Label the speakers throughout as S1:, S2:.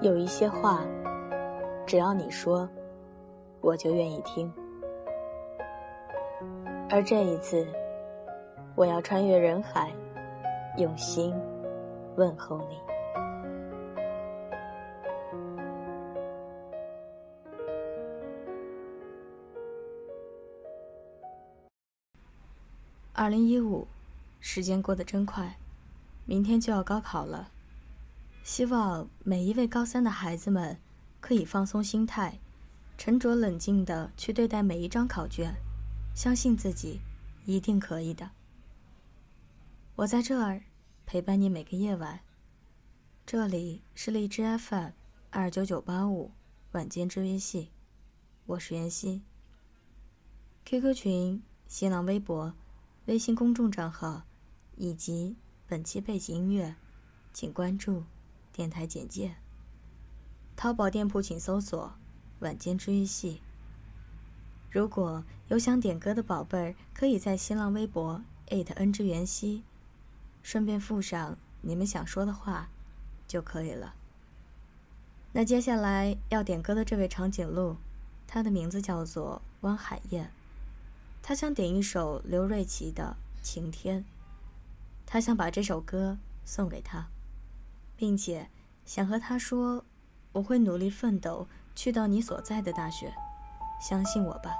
S1: 有一些话，只要你说，我就愿意听。而这一次，我要穿越人海，用心问候你。二零一五，时间过得真快，明天就要高考了。希望每一位高三的孩子们可以放松心态，沉着冷静的去对待每一张考卷，相信自己一定可以的。我在这儿陪伴你每个夜晚。这里是荔枝 FM 二九九八五晚间治愈系，我是袁熙。QQ 群、新浪微博。微信公众账号以及本期背景音乐，请关注电台简介。淘宝店铺请搜索“晚间治愈系”。如果有想点歌的宝贝儿，可以在新浪微博 @n 之元熙，顺便附上你们想说的话就可以了。那接下来要点歌的这位长颈鹿，他的名字叫做汪海燕。他想点一首刘瑞琦的《晴天》，他想把这首歌送给他，并且想和他说：“我会努力奋斗，去到你所在的大学，相信我吧。”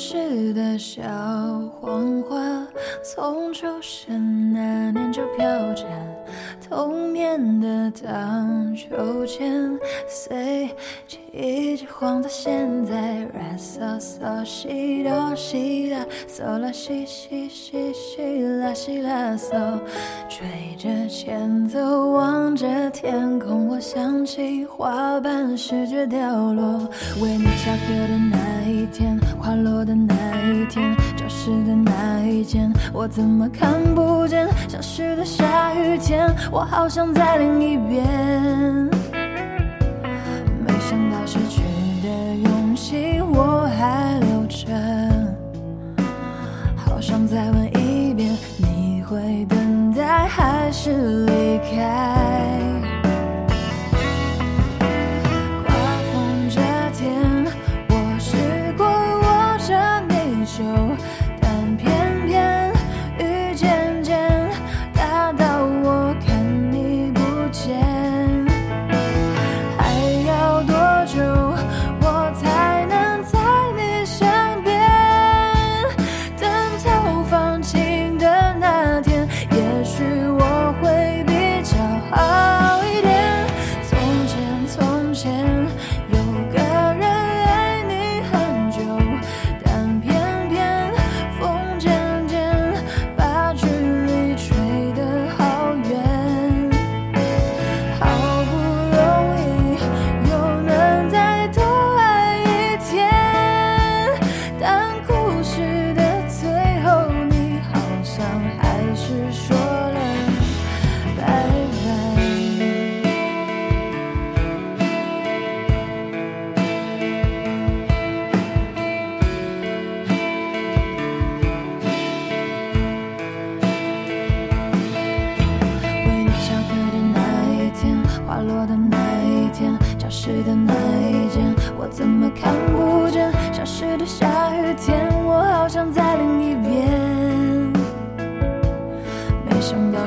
S2: 时的小黄花，从出生那年就飘着童年的荡秋千，随季节晃到现在。啦嗦嗦西哆西啦，嗦啦西西西西啦西啦嗦，吹着前奏，望着天空，我想起花瓣试着掉落，为你下课的那一天。花落的那一天，教室的那一间，我怎么看不见？消失的下雨天，我好想在另一边。没想到失去的勇气我还留着，好想再问，等待还是离开？还是说
S1: 了拜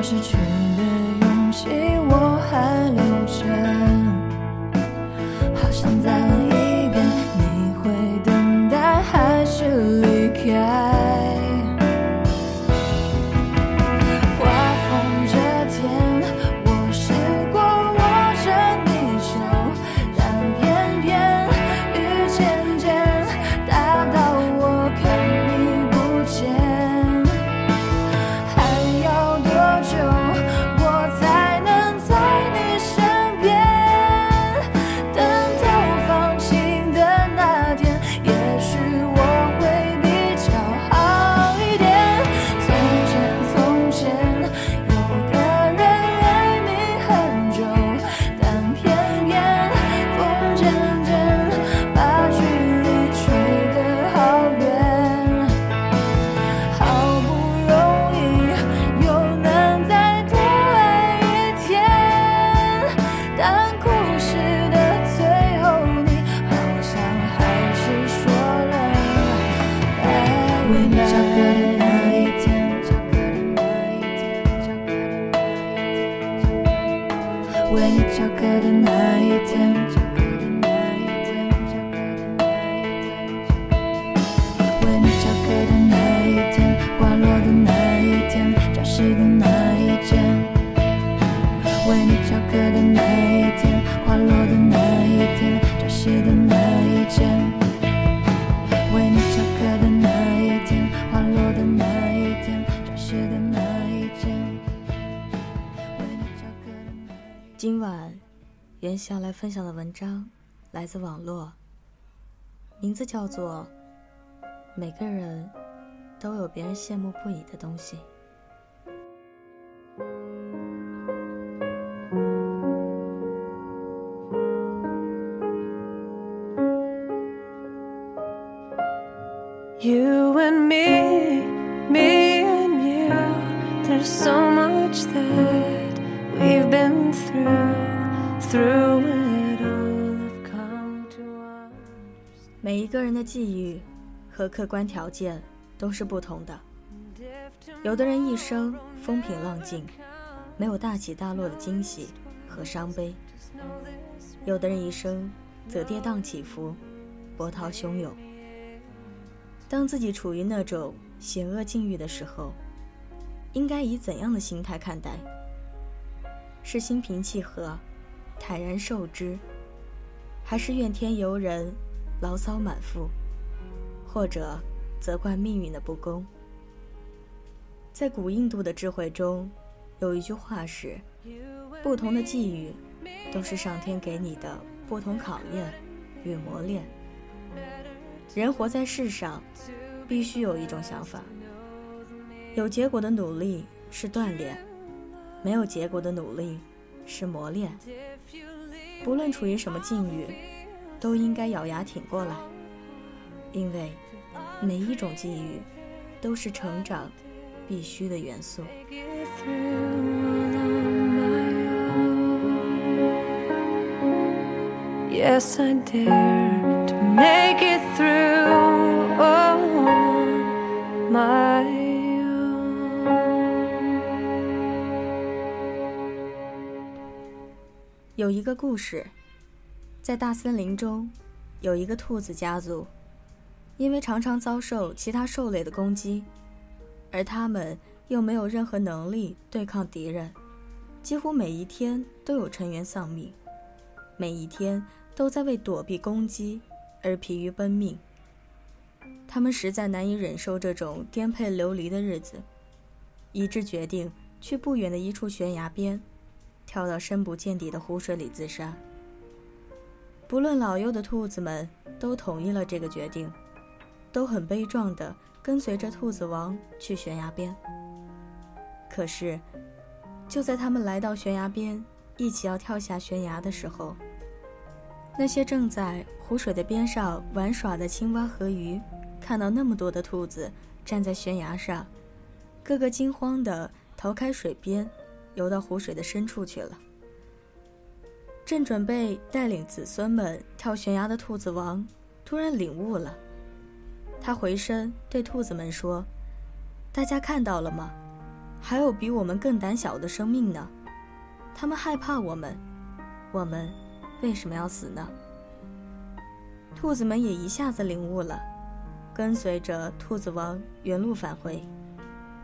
S1: 失去。要来分享的文章来自网络，名字叫做《每个人都有别人羡慕不已的东西》。的际遇和客观条件都是不同的。有的人一生风平浪静，没有大起大落的惊喜和伤悲；有的人一生则跌宕起伏，波涛汹涌。当自己处于那种险恶境遇的时候，应该以怎样的心态看待？是心平气和，坦然受之，还是怨天尤人，牢骚满腹，或者责怪命运的不公？在古印度的智慧中，有一句话是：不同的际遇，都是上天给你的不同考验与磨练。人活在世上，必须有一种想法：有结果的努力是锻炼，没有结果的努力是磨练。不论处于什么境遇，都应该咬牙挺过来，因为每一种际遇都是成长必须的元素。
S2: Yes, I dare to make it through on my own.
S1: 有一个故事，在大森林中，有一个兔子家族，因为常常遭受其他兽类的攻击，而他们又没有任何能力对抗敌人，几乎每一天都有成员丧命，每一天都在为躲避攻击而疲于奔命。他们实在难以忍受这种颠沛流离的日子，一致决定去不远的一处悬崖边。跳到深不见底的湖水里自杀。不论老幼的兔子们都同意了这个决定，都很悲壮地跟随着兔子王去悬崖边。可是，就在他们来到悬崖边，一起要跳下悬崖的时候，那些正在湖水的边上玩耍的青蛙和鱼，看到那么多的兔子站在悬崖上，个个惊慌地逃开水边。游到湖水的深处去了。正准备带领子孙们跳悬崖的兔子王，突然领悟了。他回身对兔子们说：“大家看到了吗？还有比我们更胆小的生命呢。他们害怕我们，我们为什么要死呢？”兔子们也一下子领悟了，跟随着兔子王原路返回，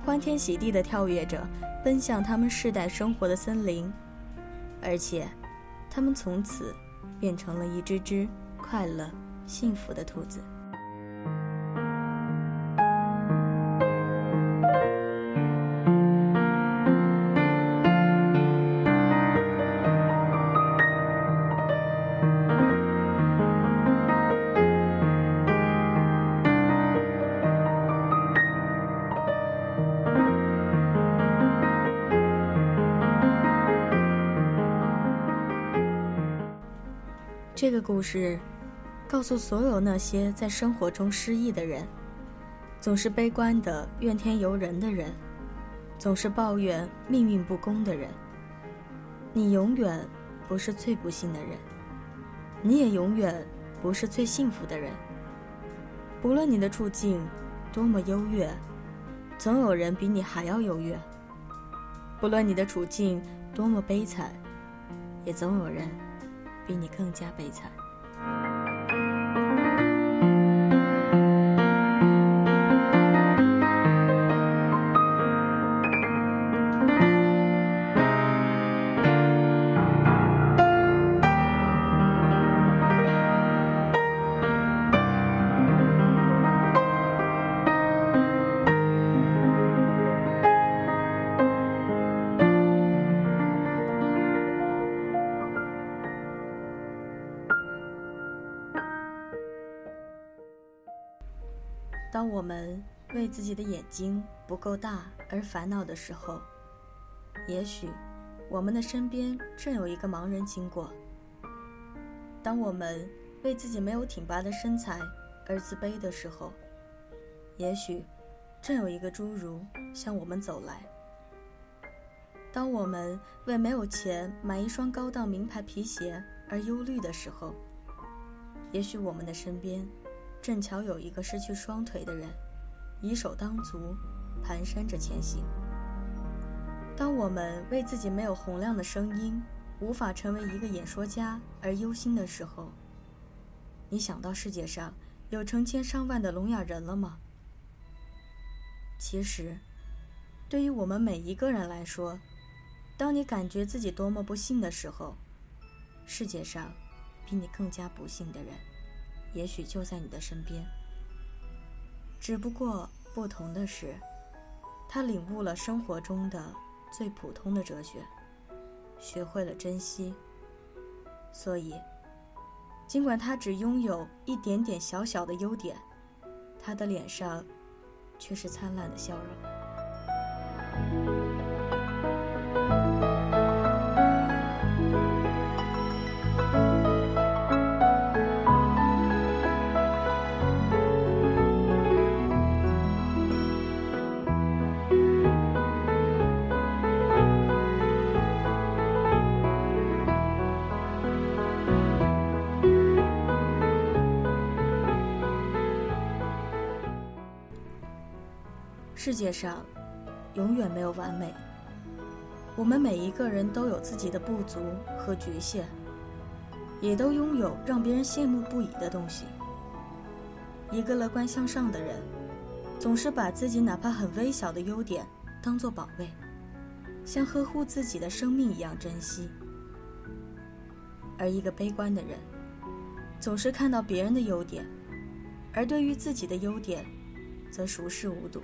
S1: 欢天喜地地跳跃着。奔向他们世代生活的森林，而且，他们从此变成了一只只快乐、幸福的兔子。故事告诉所有那些在生活中失意的人，总是悲观的怨天尤人的人，总是抱怨命运不公的人，你永远不是最不幸的人，你也永远不是最幸福的人。不论你的处境多么优越，总有人比你还要优越；不论你的处境多么悲惨，也总有人比你更加悲惨。Thank you. 当我们为自己的眼睛不够大而烦恼的时候，也许我们的身边正有一个盲人经过；当我们为自己没有挺拔的身材而自卑的时候，也许正有一个侏儒向我们走来；当我们为没有钱买一双高档名牌皮鞋而忧虑的时候，也许我们的身边。正巧有一个失去双腿的人，以手当足，蹒跚着前行。当我们为自己没有洪亮的声音，无法成为一个演说家而忧心的时候，你想到世界上有成千上万的聋哑人了吗？其实，对于我们每一个人来说，当你感觉自己多么不幸的时候，世界上比你更加不幸的人。也许就在你的身边，只不过不同的是，他领悟了生活中的最普通的哲学，学会了珍惜。所以，尽管他只拥有一点点小小的优点，他的脸上却是灿烂的笑容。世界上永远没有完美，我们每一个人都有自己的不足和局限，也都拥有让别人羡慕不已的东西。一个乐观向上的人，总是把自己哪怕很微小的优点当做宝贝，像呵护自己的生命一样珍惜；而一个悲观的人，总是看到别人的优点，而对于自己的优点，则熟视无睹。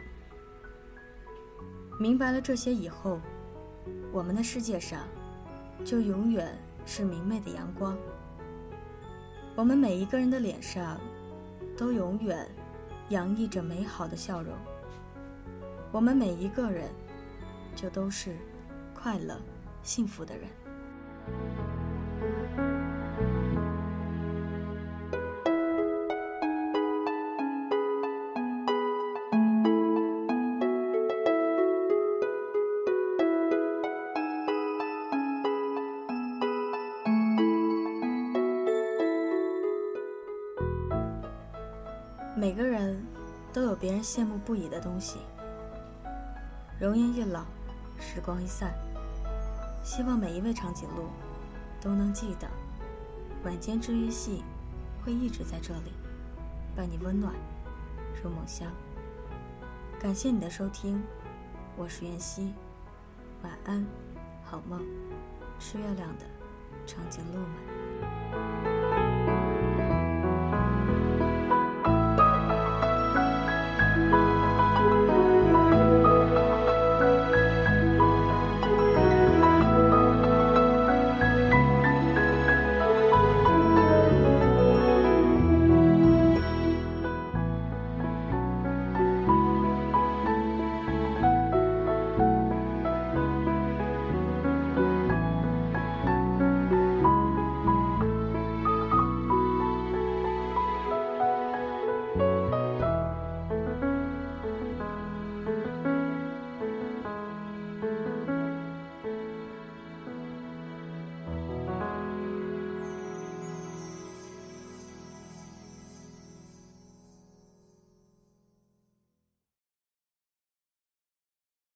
S1: 明白了这些以后，我们的世界上就永远是明媚的阳光。我们每一个人的脸上都永远洋溢着美好的笑容。我们每一个人就都是快乐、幸福的人。每个人都有别人羡慕不已的东西。容颜一老，时光一散，希望每一位长颈鹿都能记得，晚间治愈系会一直在这里，伴你温暖入梦乡。感谢你的收听，我是袁熙，晚安，好梦，吃月亮的长颈鹿们。